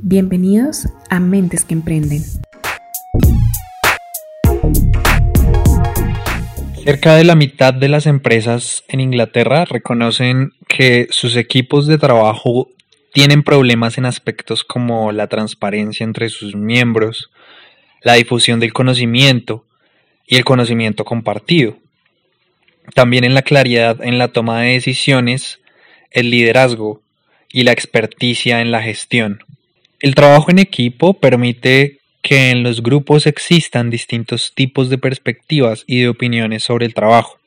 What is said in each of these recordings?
Bienvenidos a Mentes que Emprenden. Cerca de la mitad de las empresas en Inglaterra reconocen que sus equipos de trabajo tienen problemas en aspectos como la transparencia entre sus miembros, la difusión del conocimiento y el conocimiento compartido. También en la claridad en la toma de decisiones, el liderazgo y la experticia en la gestión. El trabajo en equipo permite que en los grupos existan distintos tipos de perspectivas y de opiniones sobre el trabajo,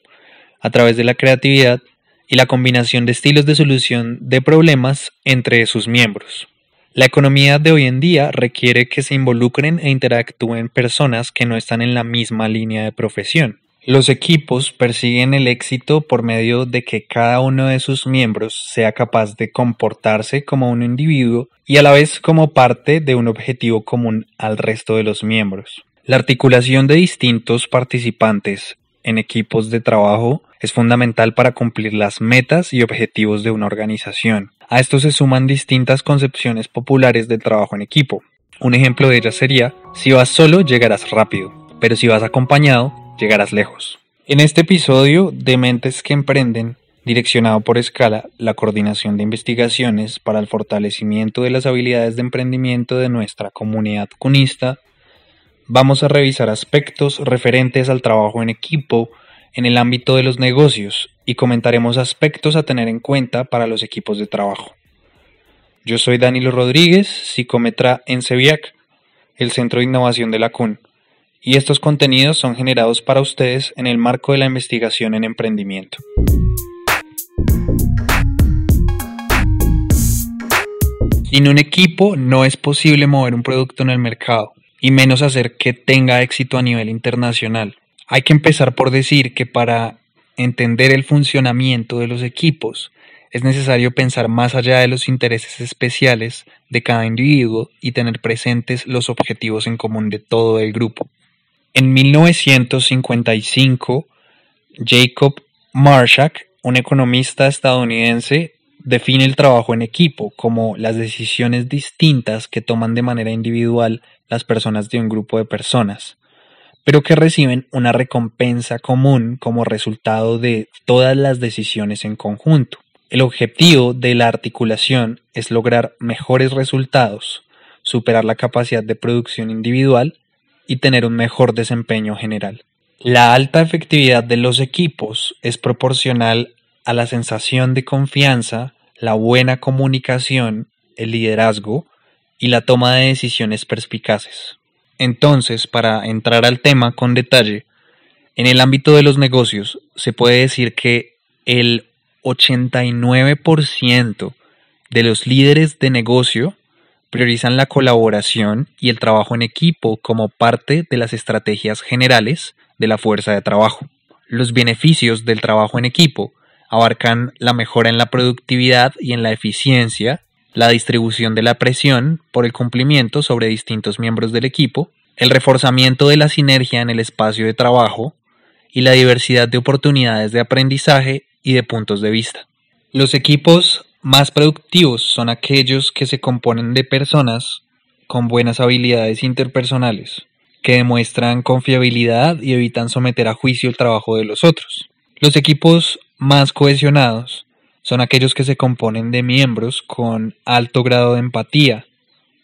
a través de la creatividad y la combinación de estilos de solución de problemas entre sus miembros. La economía de hoy en día requiere que se involucren e interactúen personas que no están en la misma línea de profesión. Los equipos persiguen el éxito por medio de que cada uno de sus miembros sea capaz de comportarse como un individuo y a la vez como parte de un objetivo común al resto de los miembros. La articulación de distintos participantes en equipos de trabajo es fundamental para cumplir las metas y objetivos de una organización. A esto se suman distintas concepciones populares del trabajo en equipo. Un ejemplo de ellas sería, si vas solo llegarás rápido, pero si vas acompañado llegarás lejos. En este episodio de Mentes que Emprenden, direccionado por Escala, la coordinación de investigaciones para el fortalecimiento de las habilidades de emprendimiento de nuestra comunidad cunista, vamos a revisar aspectos referentes al trabajo en equipo en el ámbito de los negocios y comentaremos aspectos a tener en cuenta para los equipos de trabajo. Yo soy Danilo Rodríguez, psicometra en CEVIAC, el Centro de Innovación de la CUN y estos contenidos son generados para ustedes en el marco de la investigación en emprendimiento. Sin un equipo no es posible mover un producto en el mercado, y menos hacer que tenga éxito a nivel internacional. Hay que empezar por decir que para entender el funcionamiento de los equipos es necesario pensar más allá de los intereses especiales de cada individuo y tener presentes los objetivos en común de todo el grupo. En 1955, Jacob Marshak, un economista estadounidense, define el trabajo en equipo como las decisiones distintas que toman de manera individual las personas de un grupo de personas, pero que reciben una recompensa común como resultado de todas las decisiones en conjunto. El objetivo de la articulación es lograr mejores resultados, superar la capacidad de producción individual y tener un mejor desempeño general. La alta efectividad de los equipos es proporcional a la sensación de confianza, la buena comunicación, el liderazgo y la toma de decisiones perspicaces. Entonces, para entrar al tema con detalle, en el ámbito de los negocios se puede decir que el 89% de los líderes de negocio priorizan la colaboración y el trabajo en equipo como parte de las estrategias generales de la fuerza de trabajo. Los beneficios del trabajo en equipo abarcan la mejora en la productividad y en la eficiencia, la distribución de la presión por el cumplimiento sobre distintos miembros del equipo, el reforzamiento de la sinergia en el espacio de trabajo y la diversidad de oportunidades de aprendizaje y de puntos de vista. Los equipos más productivos son aquellos que se componen de personas con buenas habilidades interpersonales, que demuestran confiabilidad y evitan someter a juicio el trabajo de los otros. Los equipos más cohesionados son aquellos que se componen de miembros con alto grado de empatía,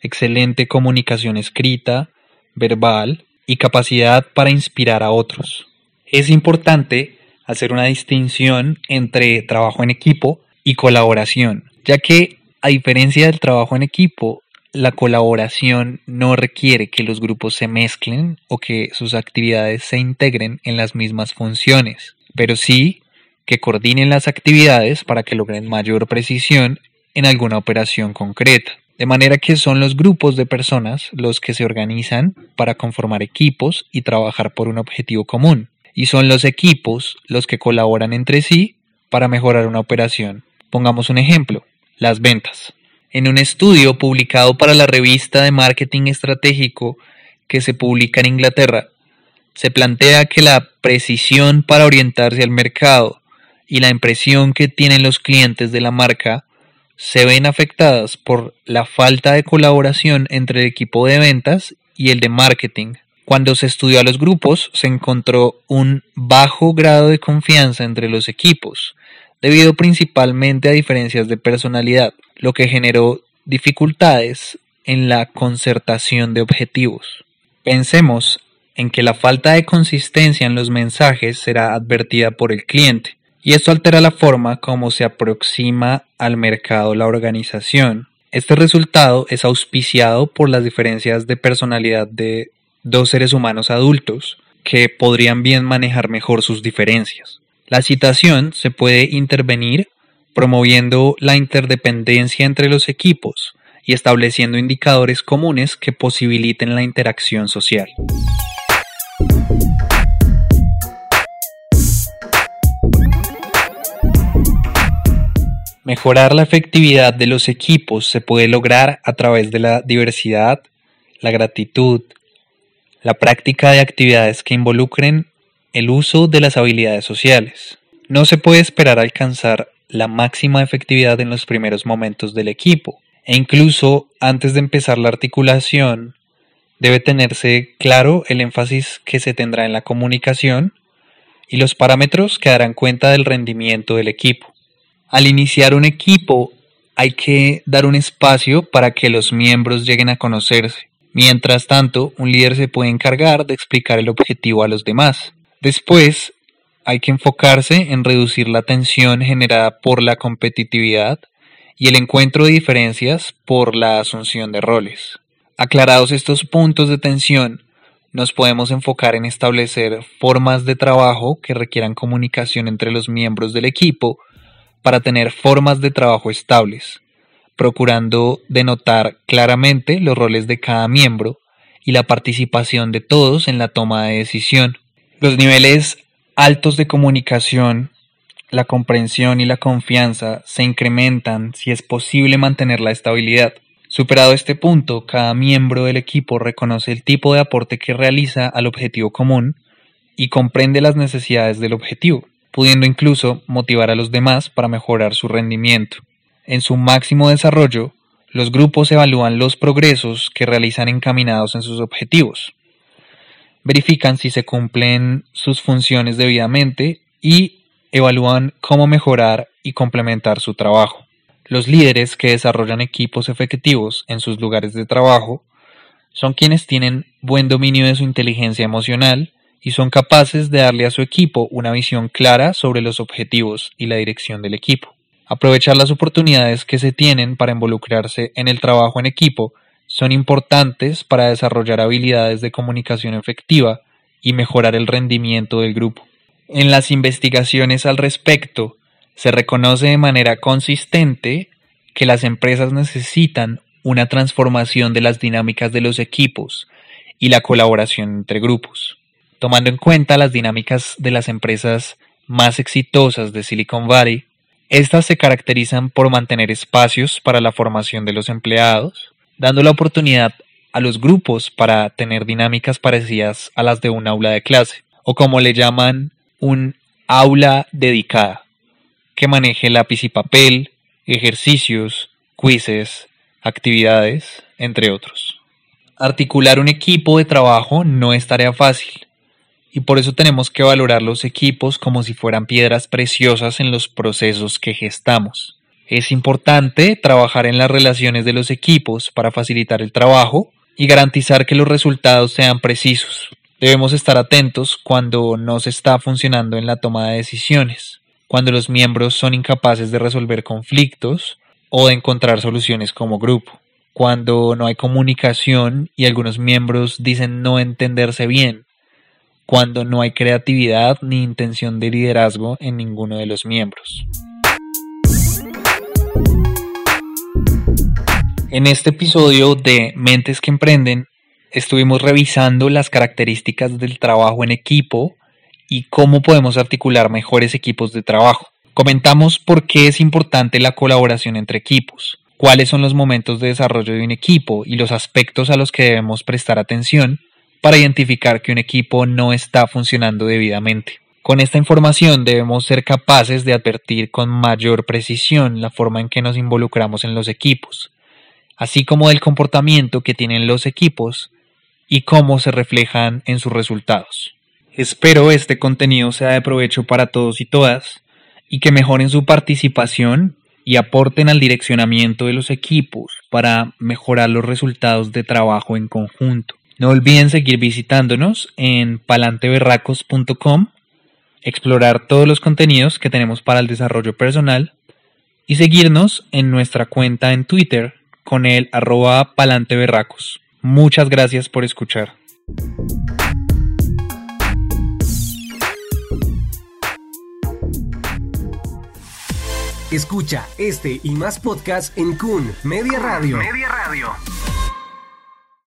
excelente comunicación escrita, verbal y capacidad para inspirar a otros. Es importante hacer una distinción entre trabajo en equipo y colaboración, ya que a diferencia del trabajo en equipo, la colaboración no requiere que los grupos se mezclen o que sus actividades se integren en las mismas funciones, pero sí que coordinen las actividades para que logren mayor precisión en alguna operación concreta. De manera que son los grupos de personas los que se organizan para conformar equipos y trabajar por un objetivo común. Y son los equipos los que colaboran entre sí para mejorar una operación Pongamos un ejemplo, las ventas. En un estudio publicado para la revista de marketing estratégico que se publica en Inglaterra, se plantea que la precisión para orientarse al mercado y la impresión que tienen los clientes de la marca se ven afectadas por la falta de colaboración entre el equipo de ventas y el de marketing. Cuando se estudió a los grupos, se encontró un bajo grado de confianza entre los equipos, debido principalmente a diferencias de personalidad, lo que generó dificultades en la concertación de objetivos. Pensemos en que la falta de consistencia en los mensajes será advertida por el cliente, y esto altera la forma como se aproxima al mercado la organización. Este resultado es auspiciado por las diferencias de personalidad de dos seres humanos adultos que podrían bien manejar mejor sus diferencias. La citación se puede intervenir promoviendo la interdependencia entre los equipos y estableciendo indicadores comunes que posibiliten la interacción social. Mejorar la efectividad de los equipos se puede lograr a través de la diversidad, la gratitud, la práctica de actividades que involucren el uso de las habilidades sociales. No se puede esperar alcanzar la máxima efectividad en los primeros momentos del equipo, e incluso antes de empezar la articulación, debe tenerse claro el énfasis que se tendrá en la comunicación y los parámetros que darán cuenta del rendimiento del equipo. Al iniciar un equipo hay que dar un espacio para que los miembros lleguen a conocerse. Mientras tanto, un líder se puede encargar de explicar el objetivo a los demás. Después, hay que enfocarse en reducir la tensión generada por la competitividad y el encuentro de diferencias por la asunción de roles. Aclarados estos puntos de tensión, nos podemos enfocar en establecer formas de trabajo que requieran comunicación entre los miembros del equipo para tener formas de trabajo estables, procurando denotar claramente los roles de cada miembro y la participación de todos en la toma de decisión. Los niveles altos de comunicación, la comprensión y la confianza se incrementan si es posible mantener la estabilidad. Superado este punto, cada miembro del equipo reconoce el tipo de aporte que realiza al objetivo común y comprende las necesidades del objetivo pudiendo incluso motivar a los demás para mejorar su rendimiento. En su máximo desarrollo, los grupos evalúan los progresos que realizan encaminados en sus objetivos. Verifican si se cumplen sus funciones debidamente y evalúan cómo mejorar y complementar su trabajo. Los líderes que desarrollan equipos efectivos en sus lugares de trabajo son quienes tienen buen dominio de su inteligencia emocional y son capaces de darle a su equipo una visión clara sobre los objetivos y la dirección del equipo. Aprovechar las oportunidades que se tienen para involucrarse en el trabajo en equipo son importantes para desarrollar habilidades de comunicación efectiva y mejorar el rendimiento del grupo. En las investigaciones al respecto, se reconoce de manera consistente que las empresas necesitan una transformación de las dinámicas de los equipos y la colaboración entre grupos. Tomando en cuenta las dinámicas de las empresas más exitosas de Silicon Valley, estas se caracterizan por mantener espacios para la formación de los empleados, dando la oportunidad a los grupos para tener dinámicas parecidas a las de un aula de clase, o como le llaman, un aula dedicada, que maneje lápiz y papel, ejercicios, quizzes, actividades, entre otros. Articular un equipo de trabajo no es tarea fácil, y por eso tenemos que valorar los equipos como si fueran piedras preciosas en los procesos que gestamos. Es importante trabajar en las relaciones de los equipos para facilitar el trabajo y garantizar que los resultados sean precisos. Debemos estar atentos cuando no se está funcionando en la toma de decisiones, cuando los miembros son incapaces de resolver conflictos o de encontrar soluciones como grupo, cuando no hay comunicación y algunos miembros dicen no entenderse bien cuando no hay creatividad ni intención de liderazgo en ninguno de los miembros. En este episodio de Mentes que Emprenden, estuvimos revisando las características del trabajo en equipo y cómo podemos articular mejores equipos de trabajo. Comentamos por qué es importante la colaboración entre equipos, cuáles son los momentos de desarrollo de un equipo y los aspectos a los que debemos prestar atención para identificar que un equipo no está funcionando debidamente. Con esta información debemos ser capaces de advertir con mayor precisión la forma en que nos involucramos en los equipos, así como del comportamiento que tienen los equipos y cómo se reflejan en sus resultados. Espero este contenido sea de provecho para todos y todas y que mejoren su participación y aporten al direccionamiento de los equipos para mejorar los resultados de trabajo en conjunto. No olviden seguir visitándonos en palanteberracos.com explorar todos los contenidos que tenemos para el desarrollo personal y seguirnos en nuestra cuenta en Twitter con el arroba palanteberracos. Muchas gracias por escuchar. Escucha este y más podcasts en Kun Media Radio. Media Radio.